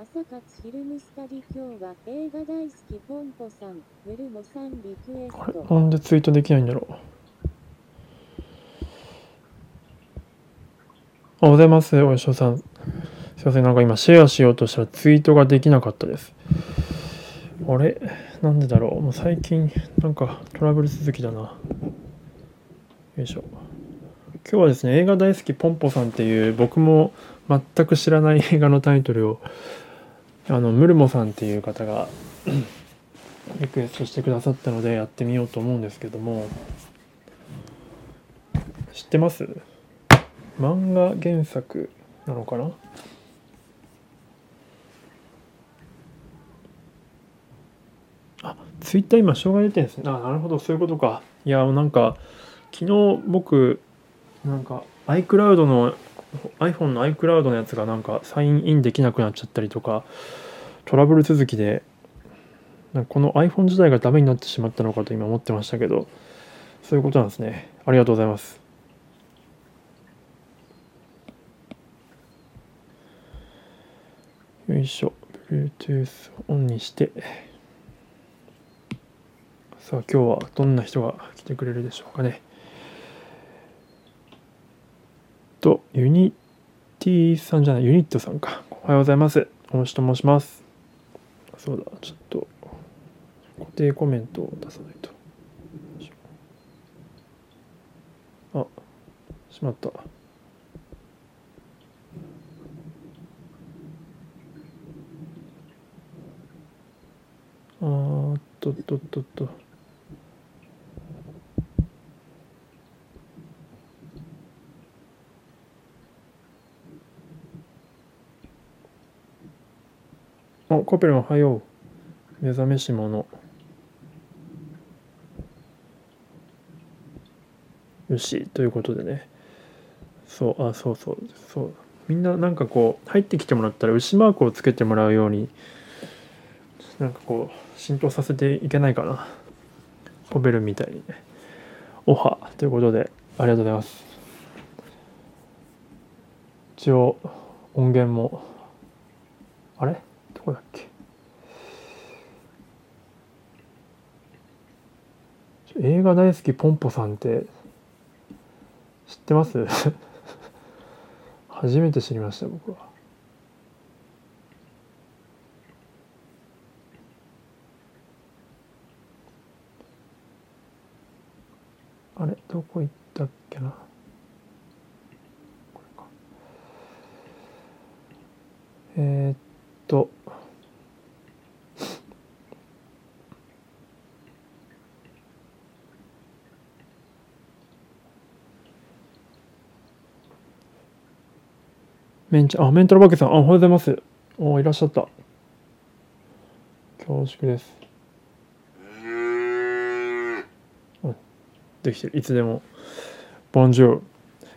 朝活フィルムスタディ今日は映画大好きポンポさん、ウェルモさんリクエスト。なんでツイートできないんだろう。おはようございます、おやしょさん。すいません、なんか今シェアしようとしたらツイートができなかったです。あれ？なんでだろう？もう最近なんかトラブル続きだな。よいしょ。今日はですね、映画大好きポンポさんっていう僕も全く知らない映画のタイトルをあのムルモさんっていう方が リクエストしてくださったのでやってみようと思うんですけども。知ってます？漫画原作なのかな？あツイッター今障害出てるんですね。あなるほど。そういうことか。いやなんか昨日僕なんか iCloud の iPhone の iCloud のやつがなんかサインインできなくなっちゃったりとかトラブル続きでなんかこの iPhone 自体がダメになってしまったのかと今思ってましたけどそういうことなんですね。ありがとうございます。よいしょ。Bluetooth オンにして。さあ今日はどんな人が来てくれるでしょうかね。とユニティさんじゃないユニットさんか。おはようございます。大石と申します。そうだちょっと固定コメントを出さないと。あしまった。あーっとっとっとっと。あコペルンおはよう。目覚めし者。よしということでね。そうあそうそう。そう。みんななんかこう入ってきてもらったら牛マークをつけてもらうようになんかこう浸透させていけないかな。コベルみたいにね。おはということでありがとうございます。一応音源もあれ？こだっけ？映画大好きポンポさんって知ってます？初めて知りました僕は。あれどこ行ったっけな？これか。えー、っとメンチあメンタルバケさん。あおはようございます。おいらっしゃった。恐縮です。うんできてる。いつでも。ボンジュール。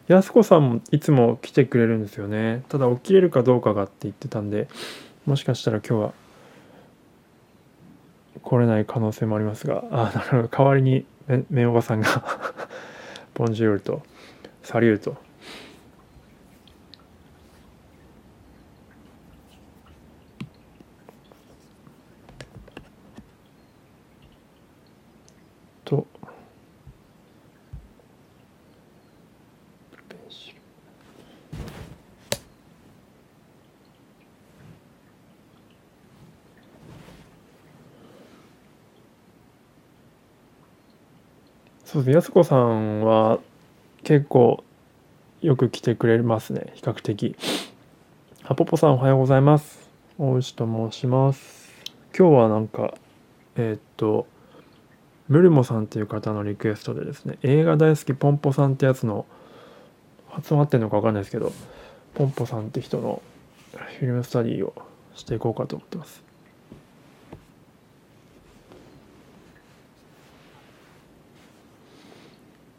やすこさんもいつも来てくれるんですよね。ただ起きれるかどうかがって言ってたんでもしかしたら今日は来れない可能性もありますが。あなるほど。代わりにめめおばさんが ボンジュールとサリューとそうですね、やすこさんは結構よく来てくれますね、比較的。はぽぽさんおはようございます。大石と申します。今日はなんか、えーっと、ムルモさんっていう方のリクエストでですね、映画大好きポンポさんってやつの、発音合ってるのか分かんないですけど、ポンポさんって人のフィルムスタディをしていこうかと思ってます。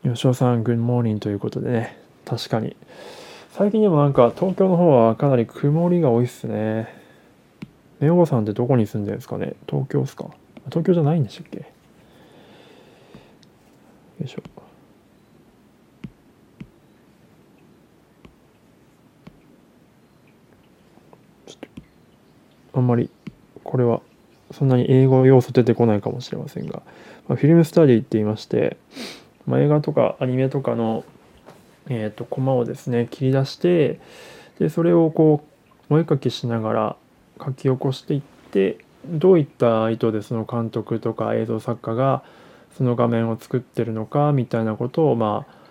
吉尾さん、グッモーニングということでね、確かに。最近でもなんか東京の方はかなり曇りが多いっすね。メオゴさんってどこに住んでるんですかね？東京っすか？東京じゃないんでしたっけ？よいしょ。ちょっとあんまりこれはそんなに英語要素出てこないかもしれませんが、まあ、フィルムスタディって言いまして、まあ、映画とかアニメとかの、えー、とコマをですね切り出してでそれをこうお絵かきしながら書き起こしていってどういった意図でその監督とか映像作家がその画面を作ってるのかみたいなことをまあ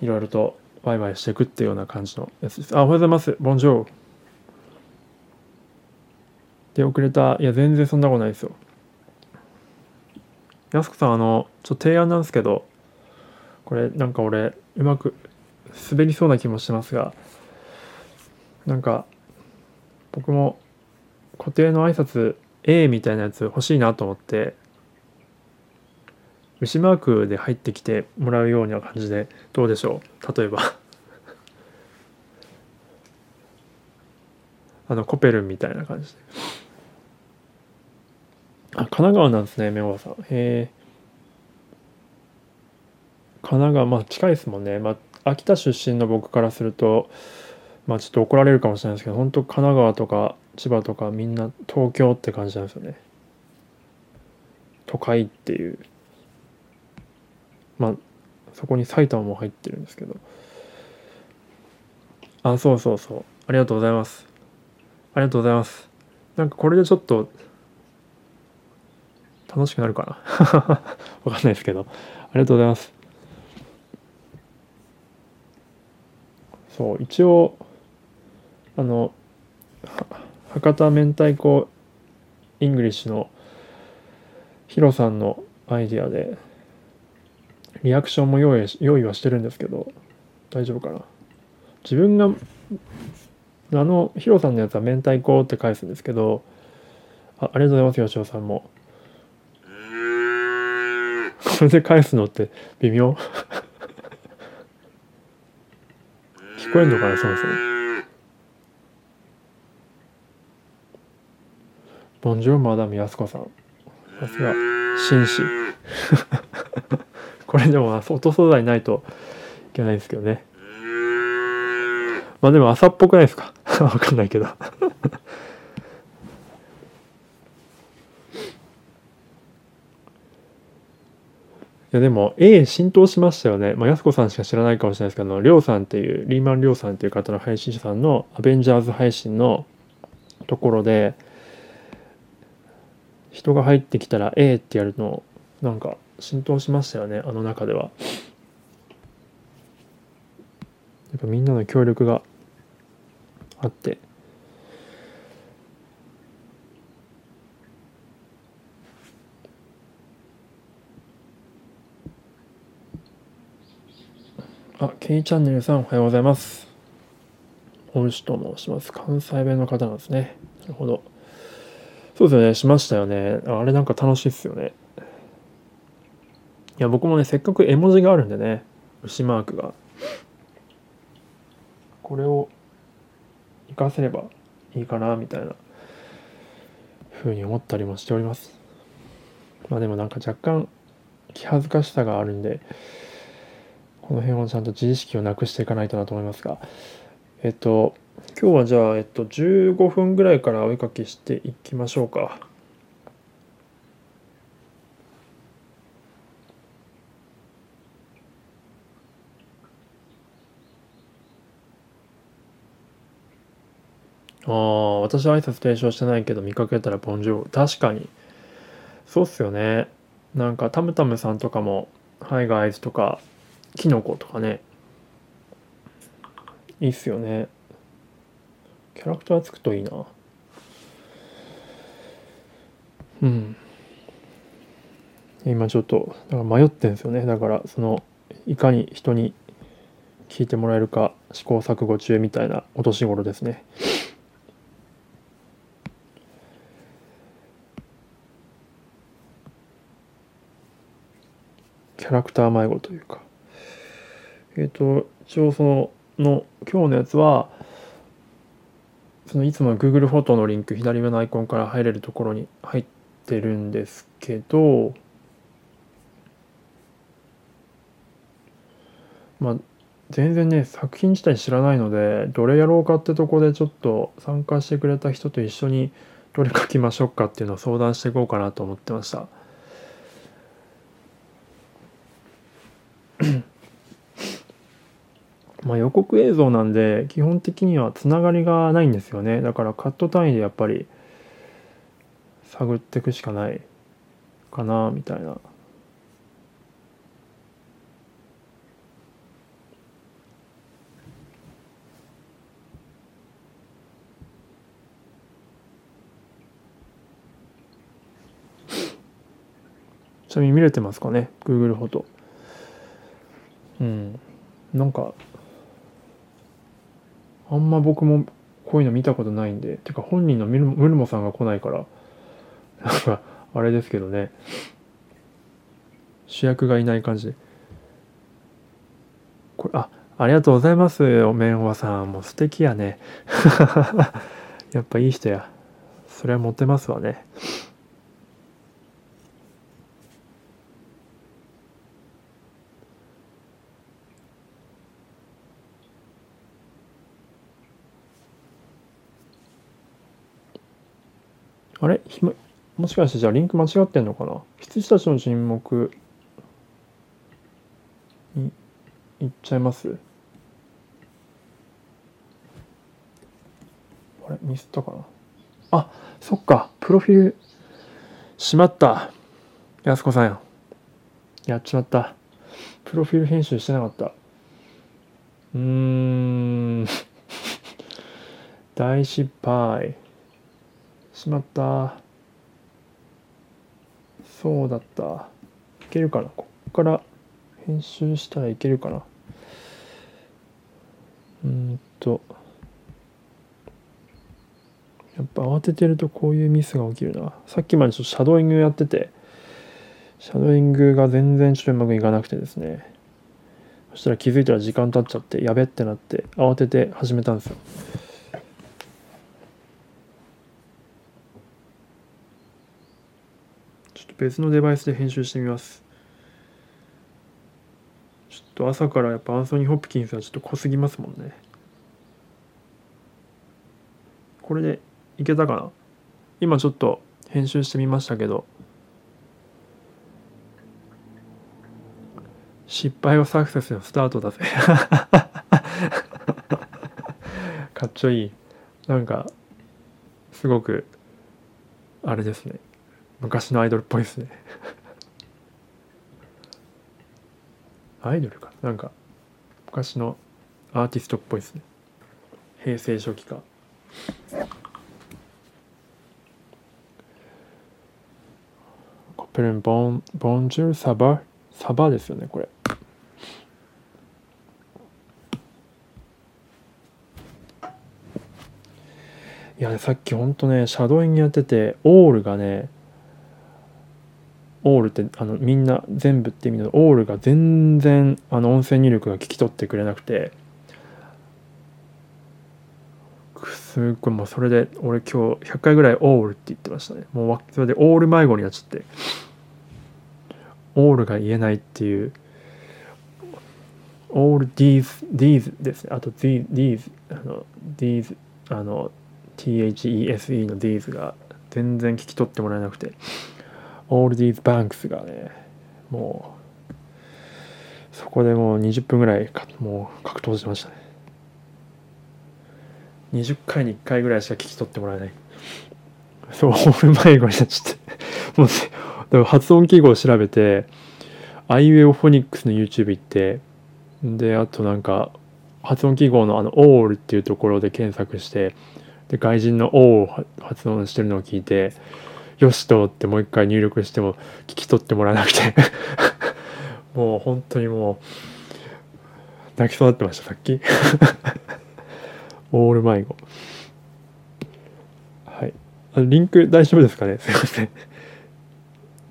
いろいろとワイワイしていくっていうような感じのやつです。あ、おはようございます。ボンジョー。で、遅れた。いや、全然そんなことないですよ。やすこさん、あの、ちょっと提案なんですけど、これ、なんか俺、うまく滑りそうな気もしますが、なんか、僕も固定の挨拶 A みたいなやつ欲しいなと思って、牛マークで入ってきてもらうような感じでどうでしょう？例えば。あのコペルンみたいな感じで。あ神奈川なんですねメオさん。へえ神奈川まあ近いですもんね。まあ秋田出身の僕からするとまあちょっと怒られるかもしれないですけど本当神奈川とか千葉とかみんな東京って感じなんですよね。都会っていう。まあそこに埼玉も入ってるんですけど。あそうそうそう。ありがとうございます。ありがとうございます。なんかこれでちょっと楽しくなるかな。わかんないですけど。ありがとうございます。そう一応あの博多明太子イングリッシュのヒロさんのアイディアでリアクションも用意用意はしてるんですけど大丈夫かな。自分があのヒロさんのやつは明太子って返すんですけどあありがとうございます吉尾さんも。これで返すのって微妙？聞こえんのかなそもそも。ボンジョーマダムやすこさん。さすが紳士。これでも音素材ないといけないんですけどね。まあでも朝っぽくないですか？わかんないけど。やでも A 浸透しましたよね。まあ、やすこさんしか知らないかもしれないですけど、りょうさんっていう、リーマンりょうさんっていう方の配信者さんのアベンジャーズ配信のところで、人が入ってきたら A ってやるの、なんか浸透しましたよね、あの中では。やっぱみんなの協力があって。あ、K チャンネルさんおはようございます。恩師と申します。関西弁の方なんですね。なるほど。そうですよね、しましたよね。あれなんか楽しいっすよね。いや、僕もね、せっかく絵文字があるんでね、牛マークが。これを活かせればいいかな、みたいなふうに思ったりもしております。まあでもなんか若干気恥ずかしさがあるんで、この辺をちゃんと自意識をなくしていかないとなと思いますが、えっと、今日はじゃあ、えっと、15分ぐらいからお絵かきしていきましょうか。ああ、私は挨拶提唱してないけど見かけたらボンジョー。確かに。そうっすよね。なんかタムタムさんとかも、ハイガイズとか、キノコとかね。いいっすよね。キャラクターつくといいな。うん。今ちょっと、だから迷ってんですよね。だから、その、いかに人に聞いてもらえるか試行錯誤中みたいなお年頃ですね。キャラクター迷子というか。えっ、と、一応その、の、今日のやつは、そのいつもの Google フォトのリンク、左上のアイコンから入れるところに入ってるんですけど、まあ、全然ね作品自体知らないのでどれやろうかってとこでちょっと参加してくれた人と一緒にどれ書きましょうかっていうのを相談していこうかなと思ってました。まあ予告映像なんで基本的にはつながりがないんですよね。だからカット単位でやっぱり探っていくしかないかなみたいな。ちなみに見れてますかね？Google フォト。うん。なんかあんま僕もこういうの見たことないんでてか本人のムルムルモさんが来ないからなんかあれですけどね。主役がいない感じで。これあありがとうございますおめんわさん。もう素敵やね。やっぱいい人や。それはモテますわね。あれ？ひまもしかしてじゃあリンク間違ってんのかな？羊たちの沈黙。にいっちゃいます？あれ？ミスったかな？あそっか。プロフィール。しまった。やすこさんや。やっちまった。プロフィール編集してなかった。うーん。大失敗。しまった。そうだった。いけるかな？こっから編集したらいけるかな？うんと。やっぱ慌ててるとこういうミスが起きるな。さっきまでちょっとシャドーイングやっててシャドーイングが全然ちょっとうまくいかなくてですね。そしたら気づいたら時間経っちゃってやべってなって慌てて始めたんですよちょっと別のデバイスで編集してみます。ちょっと朝からやっぱアンソニー・ホップキンスはちょっと濃すぎますもんね。これでいけたかな？今ちょっと編集してみましたけど。失敗はサクセスのスタートだぜ。かっちょいい。なんかすごくあれですね。昔のアイドルっぽいですね。アイドルか。なんか昔のアーティストっぽいですね。平成初期か。コペルンボンボンジュールサバ？サバですよねこれ。いやねさっきほんとねシャドーイングやっててオールがねオールってあのみんな全部って意味のオールが全然あの音声入力が聞き取ってくれなくて。すっごいもうそれで俺今日100回ぐらいオールって言ってましたね。もうそれでオール迷子になっちゃって。オールが言えないっていう。all these these ですね。あと these these あの these あの THESE の these が全然聞き取ってもらえなくて。All these banks がねもうそこでもう20分ぐらいかもう格闘してましたね。20回に1回ぐらいしか聞き取ってもらえない。そうオール迷子になっちゃって。もう発音記号を調べてアイウェオフォニックスの YouTube 行ってであとなんか発音記号のあの「オール」っていうところで検索してで外人の「オ」を発音してるのを聞いて「よし」と思ってもう一回入力しても聞き取ってもらえなくて。もう本当にもう泣きそうになってましたさっき。オール迷子。はい。あリンク大丈夫ですかね？すいません。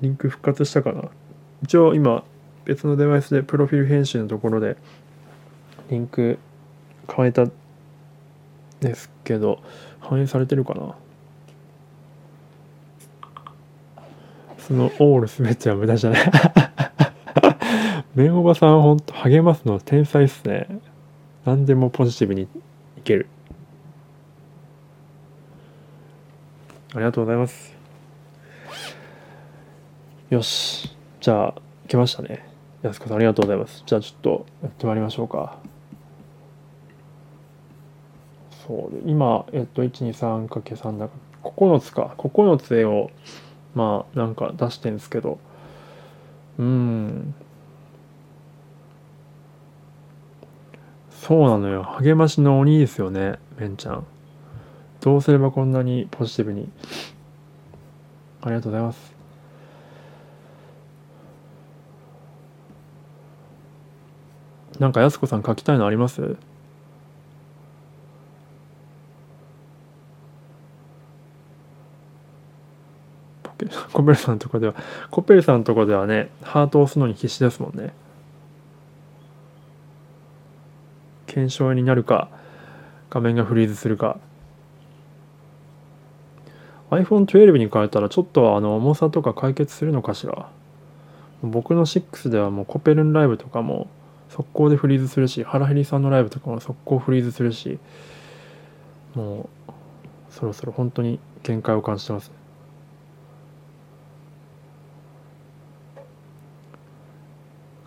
リンク復活したかな？一応今別のデバイスでプロフィール編集のところでリンク変えたですけど反映されてるかな？そのオール全ては無駄じゃない メンおばさんほんと励ますの天才っすね。何でもポジティブにいける。ありがとうございます。よし。じゃあ、来ましたね。やすこさんありがとうございます。じゃあちょっとやってまいりましょうか。そうで、今、えっと、123×3 だから、9つか。9つ絵を、まあ、なんか出してんですけど、うん。そうなのよ。励ましの鬼ですよね、ベンちゃん。どうすればこんなにポジティブに。ありがとうございます。なんかやすこさん書きたいのありますポケコペルさんのとこではコペルさんとこではねハートを押すのに必死ですもんね。検証になるか画面がフリーズするか。iPhone12 に変えたらちょっとあの重さとか解決するのかしら。僕の6ではもうコペルンライブとかも速攻でフリーズするしハラヘリさんのライブとかも速攻フリーズするしもうそろそろ本当に限界を感じてます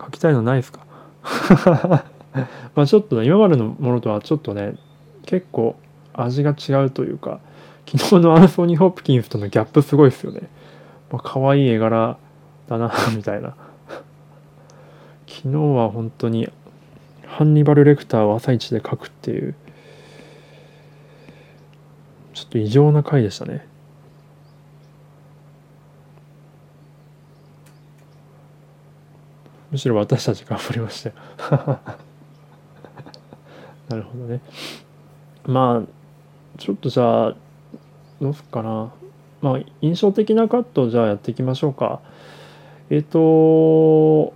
書きたいのないですか？まあちょっとね今までのものとはちょっとね結構味が違うというか昨日のアンソニー・ホップキンスとのギャップすごいですよね。まあ、可愛い絵柄だな みたいな。昨日は本当にハンニバル・レクターを朝一で描くっていうちょっと異常な回でしたね。むしろ私たち頑張りましたよ。なるほどね。まあちょっとじゃあどうすっかな。まあ印象的なカットをじゃあやっていきましょうか。えっ、と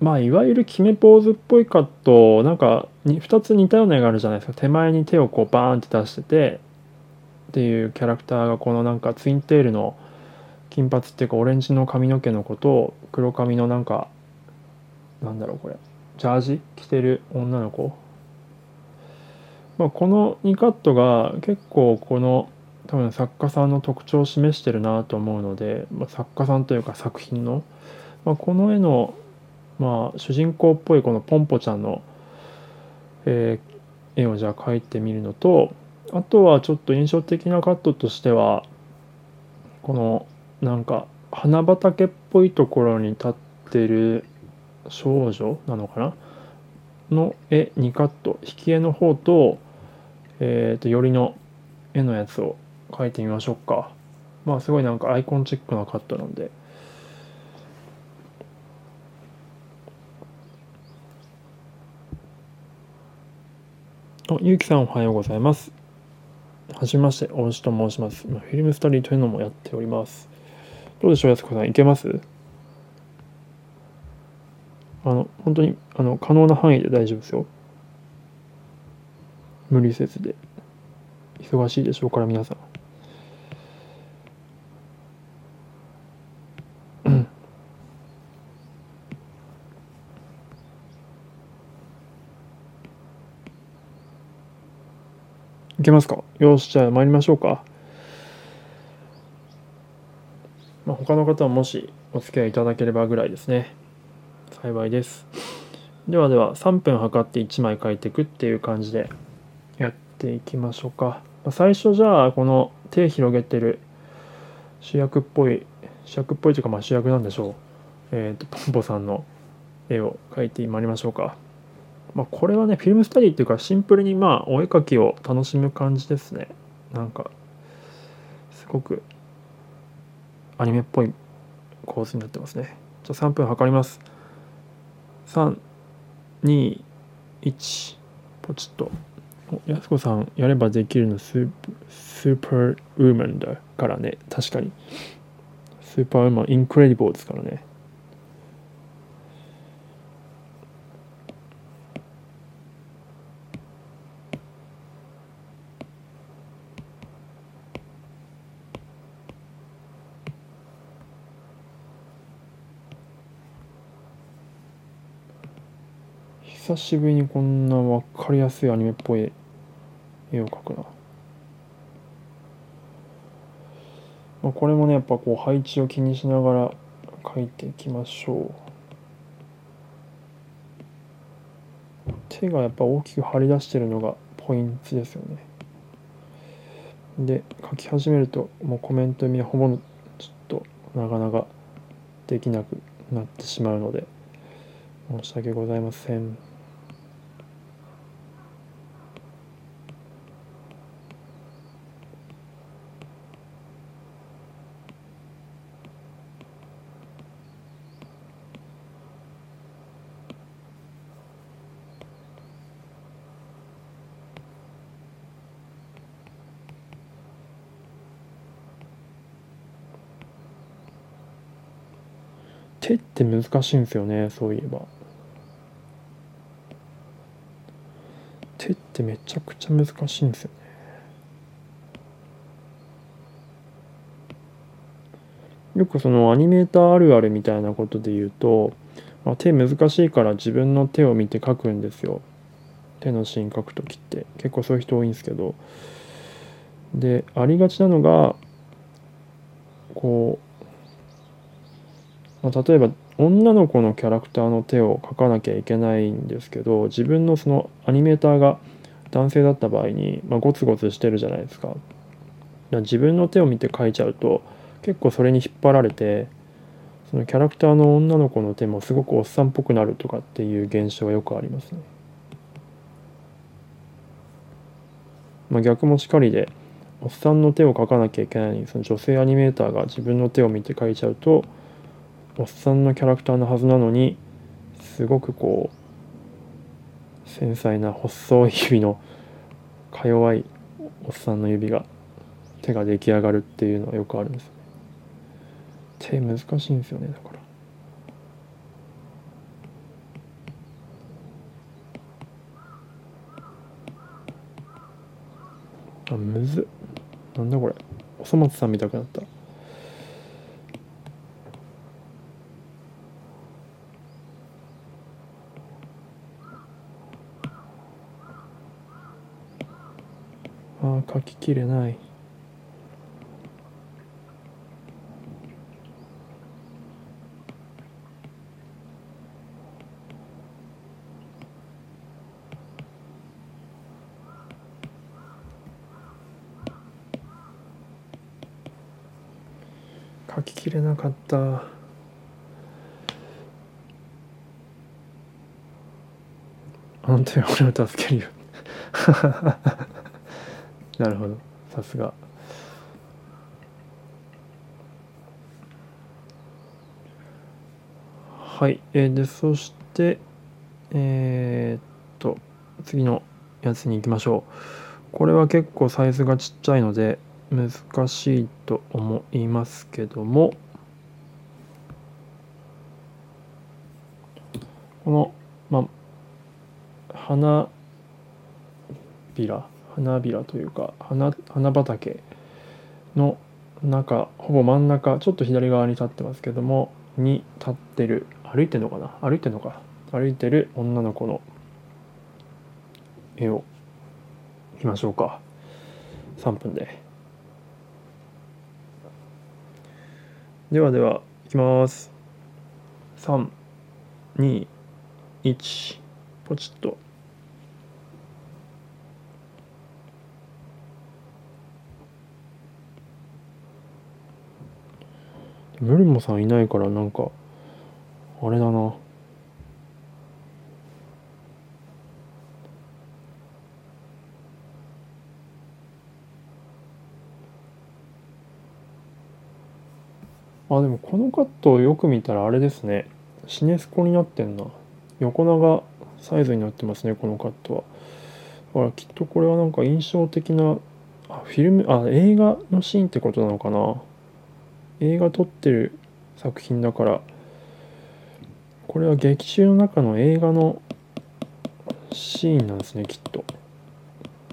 まあいわゆる決めポーズっぽいカットなんかに2つ似たような絵があるじゃないですか手前に手をこうバーンって出しててっていうキャラクターがこのなんかツインテールの金髪っていうかオレンジの髪の毛の子と黒髪のなんかなんだろうこれ。ジャージ着てる女の子、まあ、この2カットが結構この多分作家さんの特徴を示してるなと思うので、まあ、作家さんというか作品の、まあ、この絵のまあ主人公っぽいこのポンポちゃんの、えー絵をじゃあ描いてみるのとあとはちょっと印象的なカットとしてはこのなんか花畑っぽいところに立ってる少女なのかな？の絵2カット引き絵の方と,、えー、と寄りの絵のやつを描いてみましょうか。まあすごいなんかアイコンチックなカットなんで。あゆうきさんおはようございます。はじめまして大石と申します。今フィルムスタディというのもやっております。どうでしょうやすこさん。いけます？あの本当にあの可能な範囲で大丈夫ですよ。無理せずで。忙しいでしょうから皆さん。うん。いけますか？よしじゃあ参りましょうか、まあ、他の方はもしお付き合いいただければぐらいですね。幸いです。ではでは3分測って1枚書いていくっていう感じでやっていきましょうか。最初じゃあこの手広げてる主役っぽい主役っぽいというかまあ主役なんでしょう。えっ、とポンポさんの絵を描いてまいりましょうか。まあこれはねフィルムスタディっていうかシンプルにまあお絵描きを楽しむ感じですね。なんかすごくアニメっぽい構図になってますね。じゃあ3分測ります。321ポチッと。やすこさんやればできるのスースーパーウーマンだからね。確かに。スーパーウーマンインクレディボーですからね。しぶりにこんな分かりやすいアニメっぽい絵を描くな。まあ、これもね、やっぱこう配置を気にしながら描いていきましょう。手がやっぱ大きく張り出してるのがポイントですよね。で、書き始めるともうコメント読みはほぼちょっとなかなかできなくなってしまうので申し訳ございません。手って難しいんですよねそういえば。手ってめちゃくちゃ難しいんですよね。よくそのアニメーターあるあるみたいなことで言うと、まあ、手難しいから自分の手を見て描くんですよ。手のシーン描く時って。結構そういう人多いんですけど。でありがちなのがこう、まあ、例えば女の子のキャラクターの手を描かなきゃいけないんですけど自分のそのアニメーターが男性だった場合に、まあ、ゴツゴツしてるじゃないですか。か自分の手を見て描いちゃうと結構それに引っ張られてそのキャラクターの女の子の手もすごくおっさんっぽくなるとかっていう現象がよくありますね。まあ、逆もしかりでおっさんの手を描かなきゃいけないのにその女性アニメーターが自分の手を見て描いちゃうとおっさんのキャラクターのはずなのにすごくこう繊細な細い指のか弱いおっさんの指が手が出来上がるっていうのはよくあるんですよね。手難しいんですよねだから。あむずなんだこれおそ松さん見たくなったあ書ききれない。書ききれなかった。あの手は俺を助けるよ。なるほど。さすが。はい、えーでそしてえーっと次のやつに行きましょう。これは結構サイズがちっちゃいので難しいと思いますけども。この、まあ、花びら。花びらというか花花畑の中ほぼ真ん中ちょっと左側に立ってますけどもに立ってる歩いてるのかな？歩いてるのか？歩いてる女の子の絵をいきましょうか。3分で。ではではいきます。321ポチッと。ムルモさんいないからなんかあれだな。あでもこのカットをよく見たらあれですね。シネスコになってんな。横長サイズになってますねこのカットは。だからきっとこれはなんか印象的なあフィルムあ映画のシーンってことなのかな。映画撮ってる作品だからこれは劇中の中の映画のシーンなんですねきっと。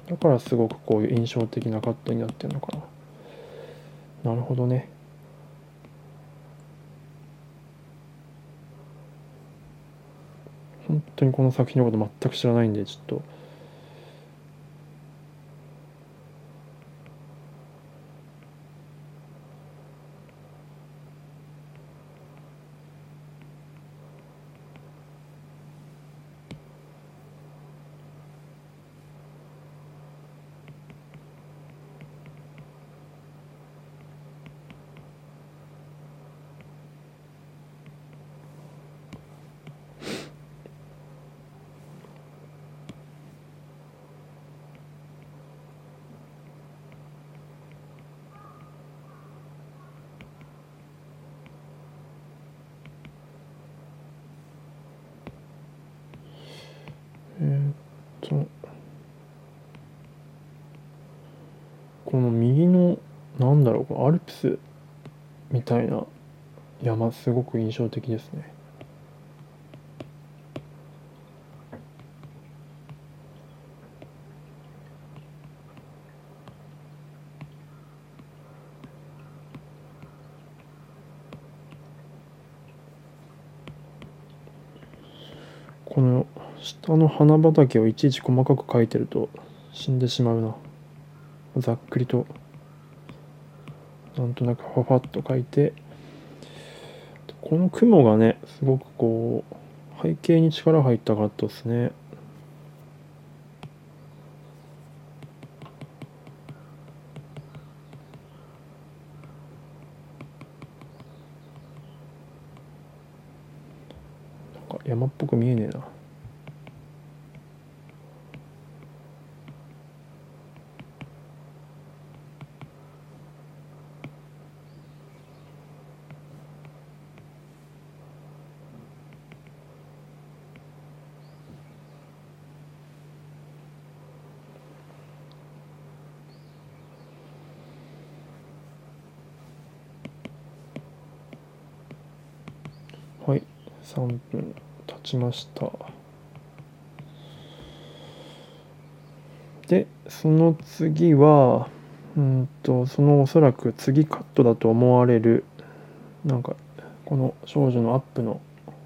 だからすごくこういう印象的なカットになってるのかな。なるほどね。本当にこの作品のこと全く知らないんでちょっとえーっとこの右のなんだろうこのアルプスみたいな山すごく印象的ですね。この下の花畑をいちいち細かく描いてると死んでしまうな。ざっくりとなんとなくファファッと書いてこの雲がねすごくこう背景に力入ったかったですねなんか山っぽく見えねえなはい3分経ちました。でその次はうんとそのおそらく次カットだと思われるなんかこの少女のアップの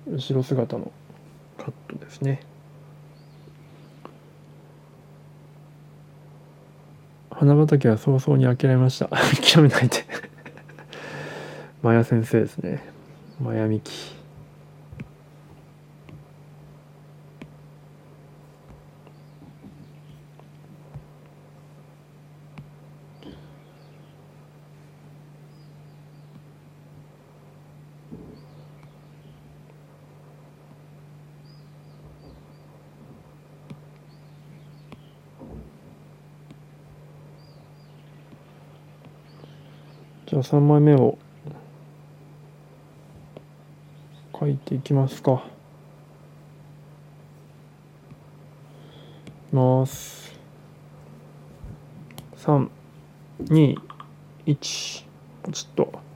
後ろ姿のカットですね。花畑は早々に諦めました。諦めないで。マヤ先生ですね。マヤミキ。じゃあ3枚目を書いていきますか。いきます。3、2、1、ポチッと。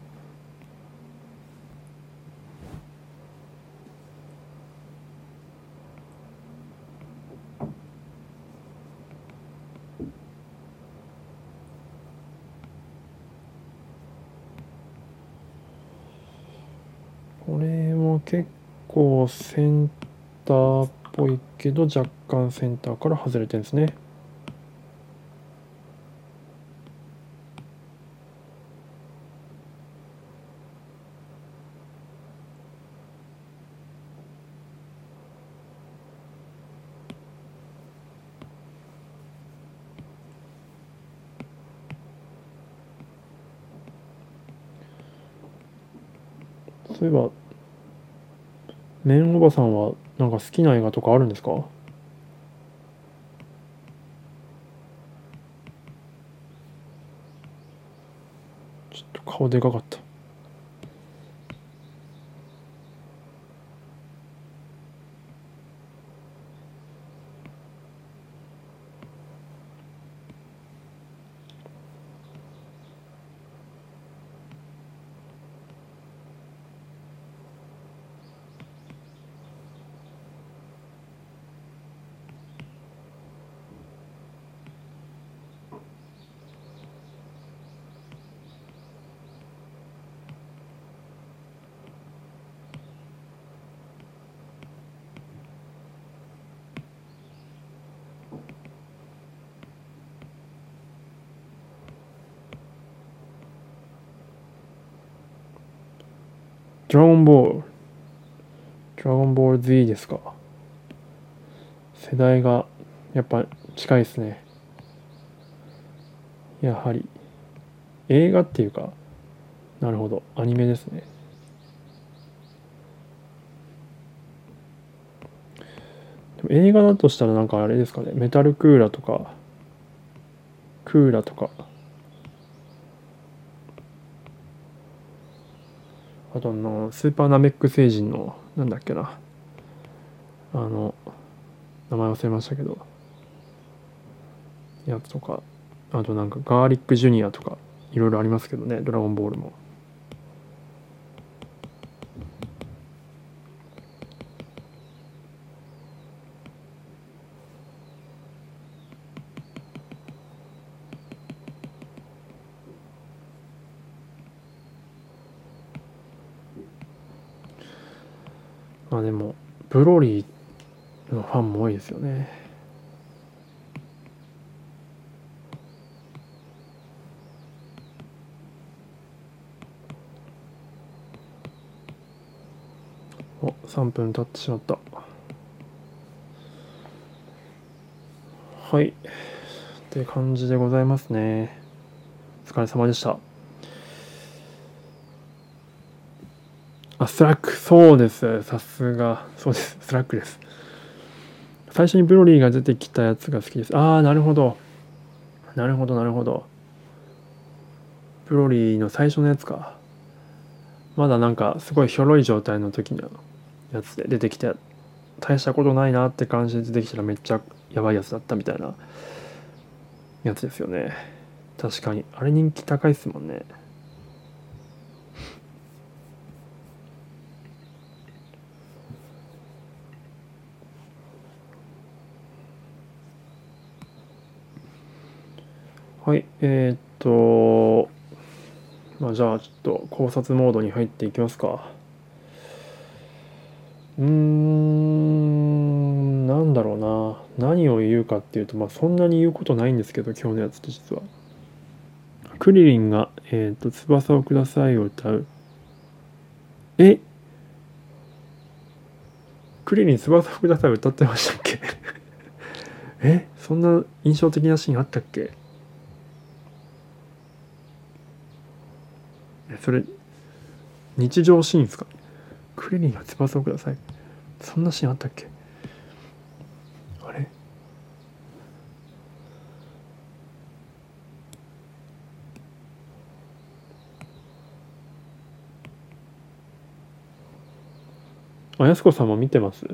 これも結構センターっぽいけど若干センターから外れてるんですね。そういえば、メンおばさんはなんか好きな映画とかあるんですか？ちょっと顔でかかった。ドラゴンボール。ドラゴンボール Z ですか？世代がやっぱ近いですね。やはり。映画っていうか、なるほど、アニメですね。でも映画だとしたらなんかあれですかね、メタルクーラーとか、クーラーとか、との、スーパーナメック星人の、なんだっけな、あの、名前忘れましたけど、やつとか、あとなんかガーリックジュニアとか、いろいろありますけどね、ドラゴンボールも。まあでも、ブロリーのファンも多いですよね。お、3分経ってしまった。はい。って感じでございますね。お疲れ様でした。あ、スラッグ、そうです。さすが。そうです。スラッグです。最初にブロリーが出てきたやつが好きです。ああ、なるほど。なるほど、なるほど。ブロリーの最初のやつか。まだなんかすごいひょろい状態の時のやつで出てきて大したことないなって感じで出てきたらめっちゃやばいやつだったみたいなやつですよね確かにあれ人気高いっすもんねはいえー、っとまあ、じゃあちょっと考察モードに入っていきますか。うーん、なんだろうな。何を言うかっていうと、まあそんなに言うことないんですけど、今日のやつって実は。クリリンが、えっ、と、翼をくださいを歌う。え？クリリン翼をくださいを歌ってましたっけ？え？そんな印象的なシーンあったっけ？それ日常シーンですか？クリリンが翼をください。そんなシーンあったっけ？あれ？あやすこさんも見てます？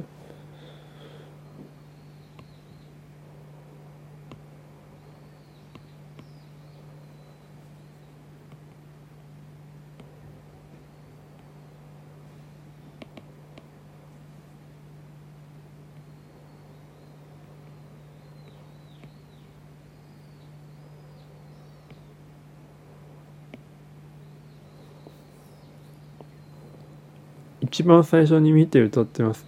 一番最初に見て歌ってます。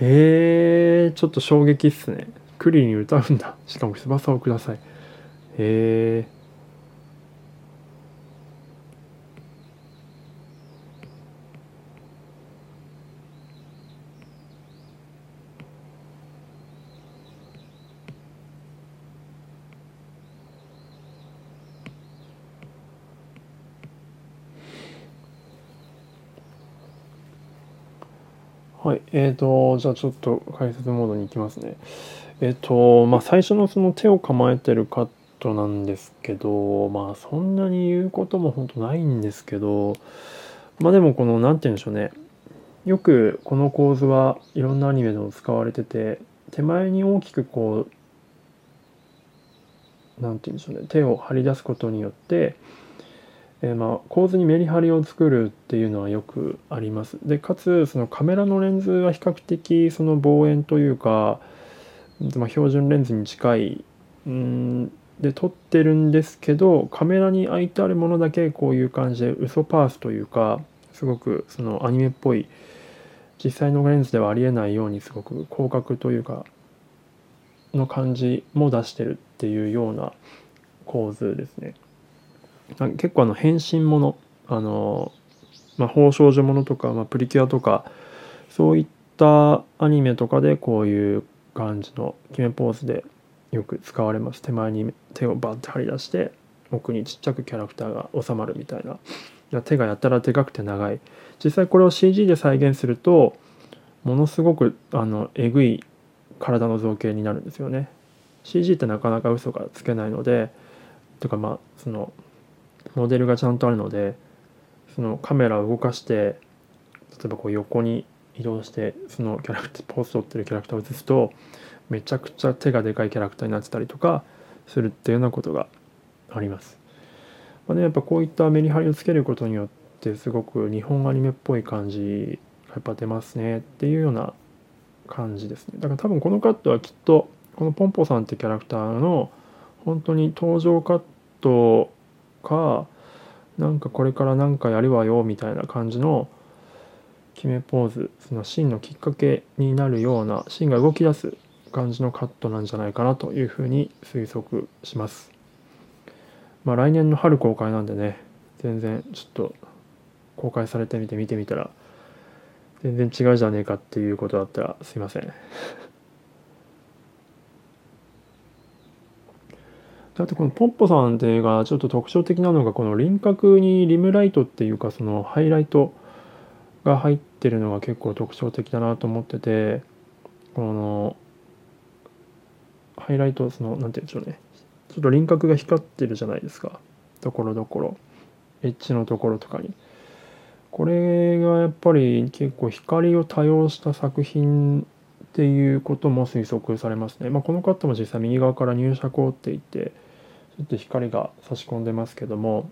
へえちょっと衝撃っすね。クリリン歌うんだ。しかも翼をください。へえはい、えーと、じゃあちょっと解説モードに行きますね。えっ、と、まあ最初のその手を構えてるカットなんですけど、まあそんなに言うことも本当ないんですけど、まあでもこの、なんて言うんでしょうね。よくこの構図はいろんなアニメでも使われてて、手前に大きくこう、なんて言うんでしょうね、手を張り出すことによって、えーまあ構図にメリハリを作るっていうのはよくあります。でかつそのカメラのレンズは比較的その望遠というか、まあ、標準レンズに近いうんで撮ってるんですけどカメラに開いてあるものだけこういう感じで嘘パースというかすごくそのアニメっぽい実際のレンズではありえないようにすごく広角というかの感じも出してるっていうような構図ですね。結構あの変身ものあの魔法少女ものとか、まあ、プリキュアとかそういったアニメとかでこういう感じの決めポーズでよく使われます。手前に手をバッて張り出して奥にちっちゃくキャラクターが収まるみたいな。手がやたらでかくて長い。実際これを CG で再現するとものすごくあのえぐい体の造形になるんですよね。CG ってなかなか嘘がつけないのでとかまあそのモデルがちゃんとあるのでそのカメラを動かして例えばこう横に移動してそのキャラクターポーズ取ってるキャラクターを映すとめちゃくちゃ手がでかいキャラクターになってたりとかするっていうようなことがあります。まあね、やっぱこういったメリハリをつけることによってすごく日本アニメっぽい感じがやっぱ出ますねっていうような感じですね。だから多分このカットはきっとこのポンポさんってキャラクターの本当に登場カットかなんかこれから何かやるわよみたいな感じの決めポーズそのシーンのきっかけになるようなシーンが動き出す感じのカットなんじゃないかなというふうに推測します。まあ来年の春公開なんでね全然ちょっと公開されてみて見てみたら全然違うじゃねえかっていうことだったらすいません。あとこのポッポさんっていうがちょっと特徴的なのがこの輪郭にリムライトっていうかそのハイライトが入ってるのが結構特徴的だなと思っててこのハイライトその何て言うんでしょうね。ちょっと輪郭が光ってるじゃないですか。ところどころ。エッジのところとかに。これがやっぱり結構光を多用した作品っていうことも推測されますね、まあ、このカットも実際右側から入射光っていってちょっと光が差し込んでますけども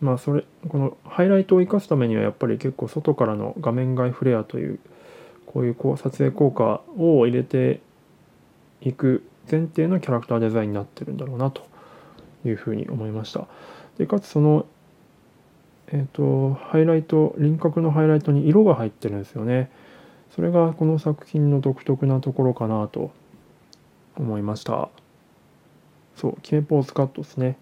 まあそれこのハイライトを生かすためにはやっぱり結構外からの画面外フレアというこういうこう撮影効果を入れていく前提のキャラクターデザインになってるんだろうなというふうに思いました。でかつそのえっ、ー、とハイライト輪郭のハイライトに色が入ってるんですよね。それがこの作品の独特なところかなと思いました。そう、決めポーズカットですね。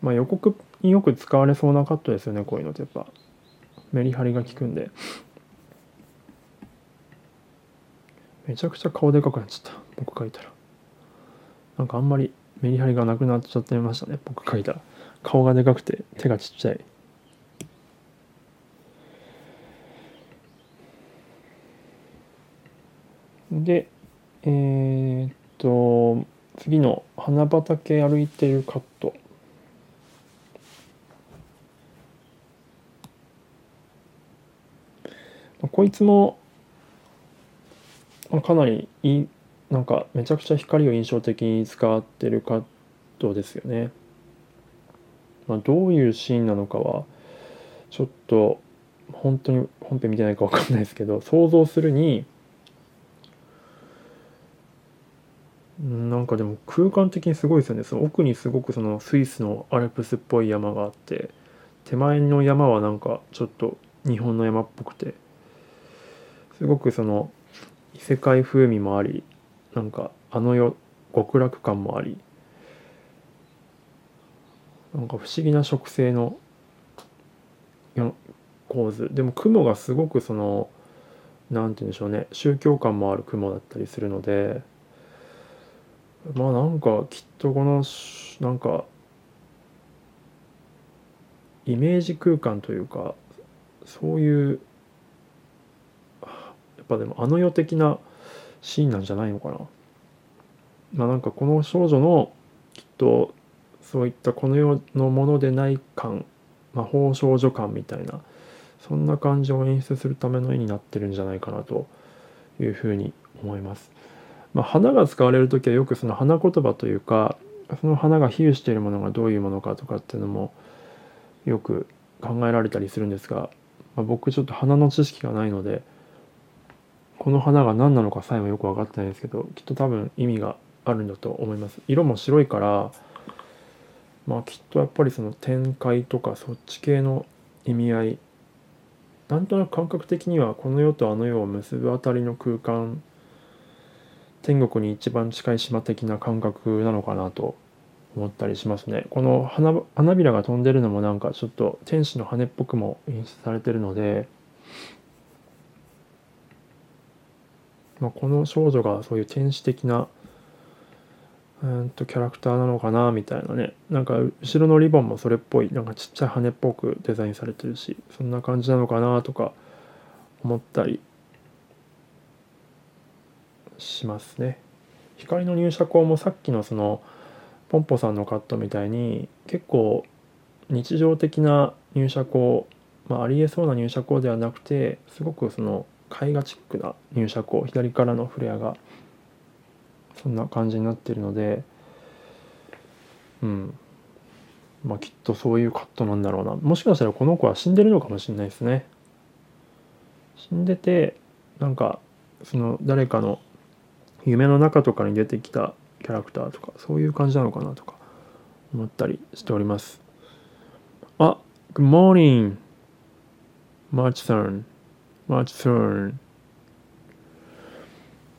まあ予告によく使われそうなカットですよね、こういうのってやっぱ。メリハリが効くんで。めちゃくちゃ顔でかくなっちゃった。僕書いたら。なんかあんまりメリハリがなくなっちゃってましたね、僕書いたら。顔がでかくて手がちっちゃい。で、えー、っと、次の花畑歩いてるカット。こいつもかなりいいなんかめちゃくちゃ光を印象的に使ってるカットですよね。まあ、どういうシーンなのかはちょっと本当に本編見てないか分かんないですけど想像するになんかでも空間的にすごいですよね。その奥にすごくそのスイスのアルプスっぽい山があって手前の山はなんかちょっと日本の山っぽくてすごくその異世界風味もありなんかあの世極楽感もありなんか不思議な植生の構図。でも雲がすごくその何て言うんでしょうね。宗教感もある雲だったりするのでまあなんかきっとこのなんかイメージ空間というかそういうやっぱでもあの世的なシーンなんじゃないのかな。まあなんかこの少女のきっとそういったこの世のものでない感魔法少女感みたいなそんな感じを演出するための絵になってるんじゃないかなというふうに思います。まあ、花が使われる時はよくその花言葉というかその花が比喩しているものがどういうものかとかっていうのもよく考えられたりするんですが、まあ、僕ちょっと花の知識がないのでこの花が何なのかさえもよく分かってないんですけどきっと多分意味があるんだと思います。色も白いからまあきっとやっぱりその展開とかそっち系の意味合いなんとなく感覚的にはこの世とあの世を結ぶあたりの空間天国に一番近い島的な感覚なのかなと思ったりしますね。この花花びらが飛んでるのもなんかちょっと天使の羽っぽくも演出されてるので、まあ、この少女がそういう天使的なうんとキャラクターなのかなみたいなね。なんか後ろのリボンもそれっぽいなんかちっちゃい羽っぽくデザインされてるしそんな感じなのかなとか思ったりしますね。光の入射光もさっきのそのポンポさんのカットみたいに結構日常的な入射光、まあ、ありえそうな入射光ではなくてすごくその絵画チックな入射光左からのフレアがそんな感じになってるのでうん。まあきっとそういうカットなんだろうな。もしかしたらこの子は死んでるのかもしれないですね。死んでてなんかその誰かの夢の中とかに出てきたキャラクターとかそういう感じなのかなとか思ったりしております。あ Good morning March turn March turn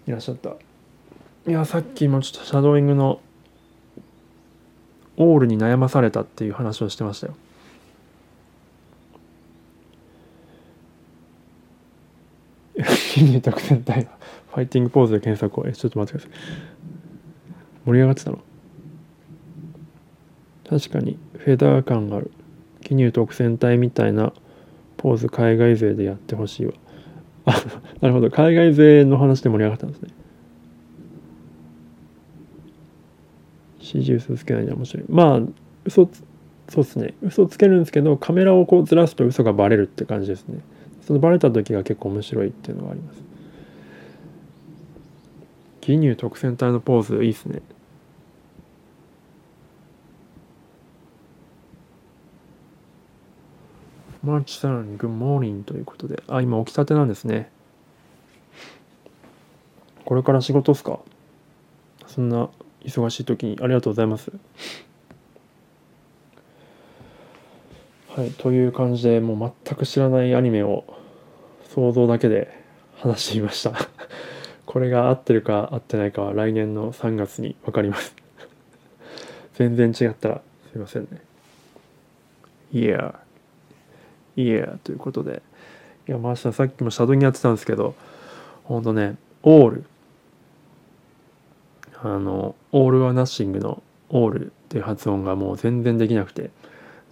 いらっしゃった。いやさっきもちょっとシャドーイングのオールに悩まされたっていう話をしてましたよ。筋肉特選隊ファイティングポーズで検索をえちょっと待ってください。盛り上がってたの。確かにフェダー感がある。記入特選隊みたいなポーズ海外勢でやってほしいわ。あなるほど。海外勢の話で盛り上がったんですね。指示嘘つけないのは面白い。まあ嘘そうですね。嘘つけるんですけどカメラをこうずらすと嘘がバレるって感じですね。そのバレた時が結構面白いっていうのがあります。義乳特選隊のポーズいいですねマーチさん、グッモーニンということで。あ、今起きたてなんですね。これから仕事っすか？そんな忙しい時にありがとうございます。はい、という感じでもう全く知らないアニメを想像だけで話してみました。これが合ってるか合ってないかは来年の3月に分かります。全然違ったらすいませんね。Yeah. Yeah ということで。いや、まあ、さっきもシャドウにやってたんですけど、ほんとね、オール。あの、オールはナッシングのオールっていう発音がもう全然できなくて、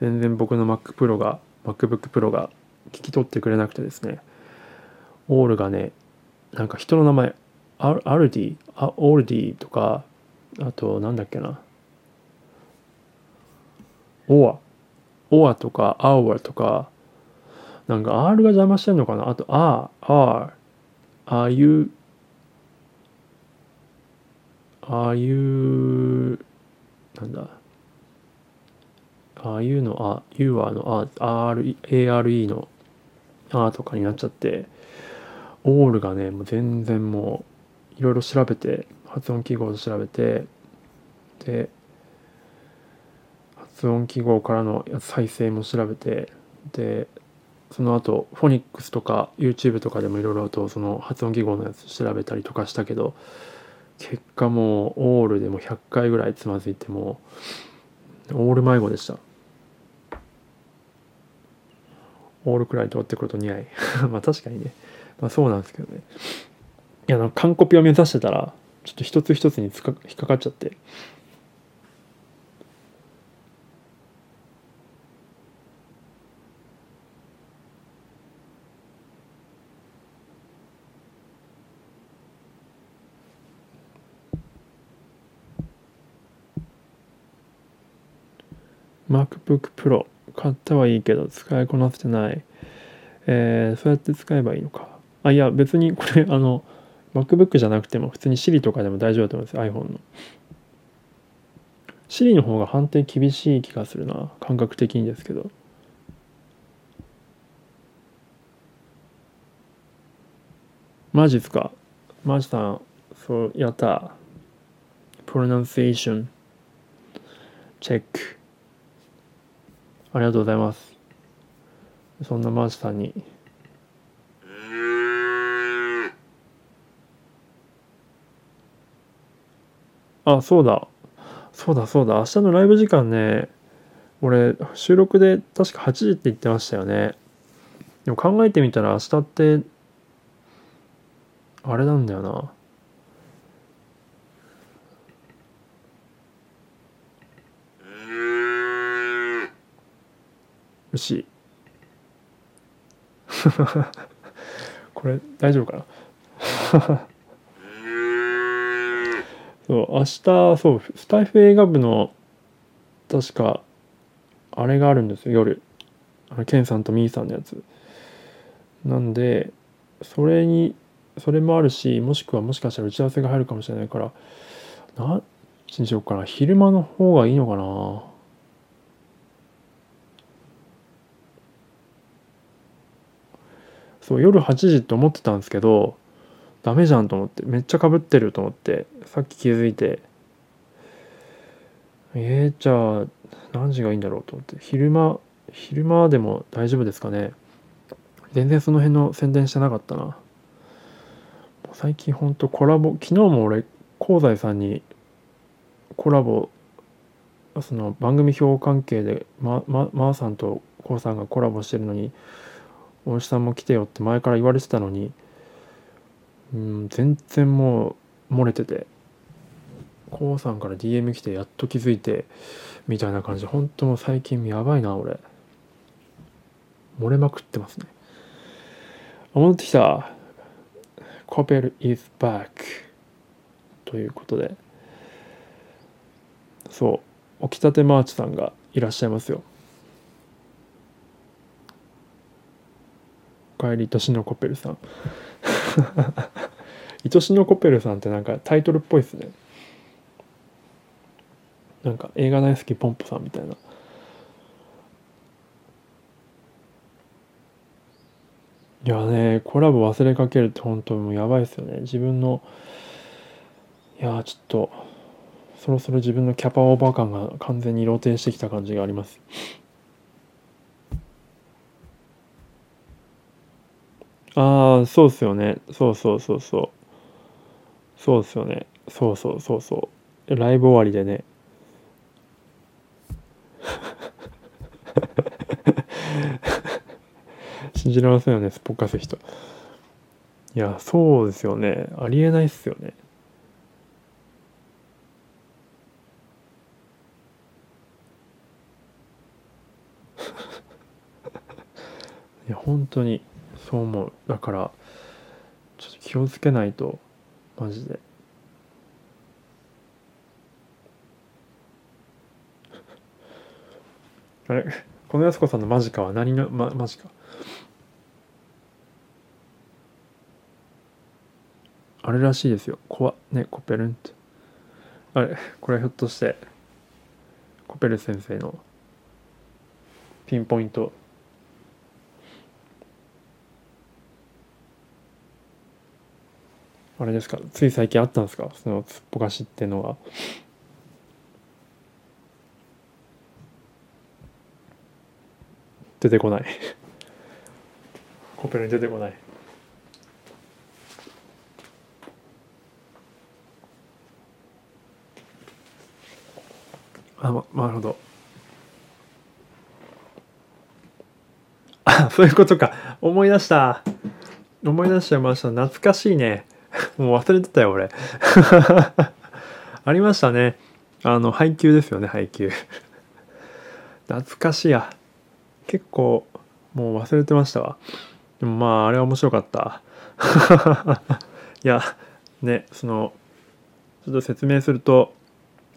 全然僕の Mac Pro が、MacBook Pro が聞き取ってくれなくてですね、オールがね、なんか人の名前、アアルディ、あオールディとか、あと、なんだっけな、オア、オアとか、アウアとか、なんか R が邪魔してんのかな。あと、あ、R、あいう、あいう、なんだ、ああいうの、あ、You はの、あ、R、ARE の、あとかになっちゃって、オールがね、もう全然もう、いろいろ調べて、発音記号を調べて、で、発音記号からの再生も調べて、で、その後フォニックスとか YouTube とかでもいろいろとその発音記号のやつ調べたりとかしたけど結果もうオールでも100回ぐらいつまずいてもオール迷子でした。オールくらい通ってくると似合い。まあ確かにね。まあそうなんですけどね。いやなんか完コピを目指してたらちょっと一つ一つにつか引っかかっちゃってマ MacBook Pro 買ったはいいけど使いこなせてない。えー、そうやって使えばいいのか。あ、いや別にこれあの MacBook じゃなくても普通に Siri とかでも大丈夫だと思います iPhone の。Siri の方が判定厳しい気がするな。感覚的にですけど。マジっすか？マジさん、そう、やった。pronunciation チェック。ありがとうございます。そんなマーチさんに。あ、そうだ。そうだそうだ。明日のライブ時間ね俺収録で確か8時って言ってましたよね。でも考えてみたら明日ってあれなんだよな。よし。これ大丈夫かな？そう明日そうスタイフ映画部の確かあれがあるんですよ夜。あのケンさんとミーさんのやつ。なんでそれにそれもあるしもしくはもしかしたら打ち合わせが入るかもしれないから何時にしようかな。昼間の方がいいのかな。そう夜8時って思ってたんですけどダメじゃんと思ってめっちゃかぶってると思ってさっき気づいて。えー、じゃあ何時がいいんだろうと思って。昼間昼間でも大丈夫ですかね。全然その辺の宣伝してなかったな。最近ほんとコラボ昨日も俺香西さんにコラボその番組表関係でまままーさんとこうさんがコラボしてるのに大石さんも来てよって前から言われてたのにうん全然もう漏れてて。こうさんから DM 来てやっと気づいてみたいな感じ。で本当もう最近やばいな俺。漏れまくってますね。戻ってきた。コペル is back ということで。そう。起きたてマーチさんがいらっしゃいますよ。おかえり愛しのコペルさん。愛しのコペルさんってなんかタイトルっぽいですね。なんか映画大好きポンポさんみたいな。いやねコラボ忘れかけるって本当もうやばいですよね。自分のいやちょっとそろそろ自分のキャパオーバー感が完全に露呈してきた感じがあります。ああそうっすよね。そうそうそうそう。そうっすよね。そうそうそうそう。ライブ終わりでね。信じられませんよねすっぽかす人。いやそうですよね。ありえないっすよね。いや本当に。そう思う。だからちょっと気をつけないと。マジで。あれ？このやす子さんのマジかは何の、ま、マジか。あれらしいですよ。怖っ。ねコペルンって。あれ？これひょっとしてコペル先生のピンポイント。あれですか？つい最近あったんですか？そのすっぽかしっていうのは。出てこない。コペルに出てこない。あまなるほど。あそういうことか。思い出した。思い出しちゃいました。懐かしいねもう忘れてたよ俺。ありましたね。あの配給ですよね配給。懐かしいや。結構もう忘れてましたわ。でもまああれは面白かった。いやねそのちょっと説明すると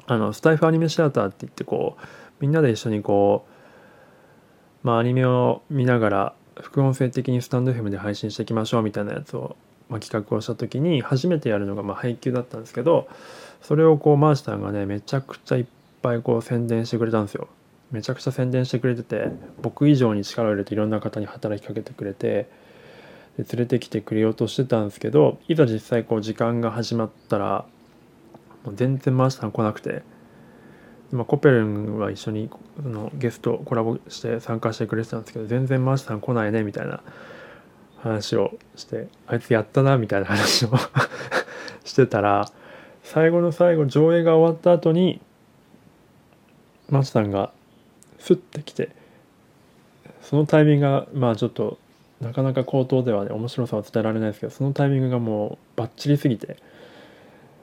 あのスタイフアニメシアターって言ってこうみんなで一緒にこうまあアニメを見ながら副音声的にスタンド FM で配信していきましょうみたいなやつを、まあ、企画をした時に初めてやるのがま配給だったんですけどそれをこうマーシタンがねめちゃくちゃいっぱいこう宣伝してくれたんですよ。めちゃくちゃ宣伝してくれてて僕以上に力を入れていろんな方に働きかけてくれてで連れてきてくれようとしてたんですけどいざ実際こう時間が始まったらもう全然マーシタン来なくて、まあ、コペルンは一緒にそのゲストコラボして参加してくれてたんですけど全然マーシタン来ないねみたいな話をしてあいつやったなみたいな話を してたら最後の最後上映が終わった後にマチさんがスッてきてそのタイミングがまあちょっとなかなか口頭ではね面白さは伝えられないですけどそのタイミングがもうバッチリすぎて